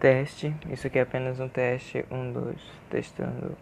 Teste, isso aqui é apenas um teste. Um, dois, testando.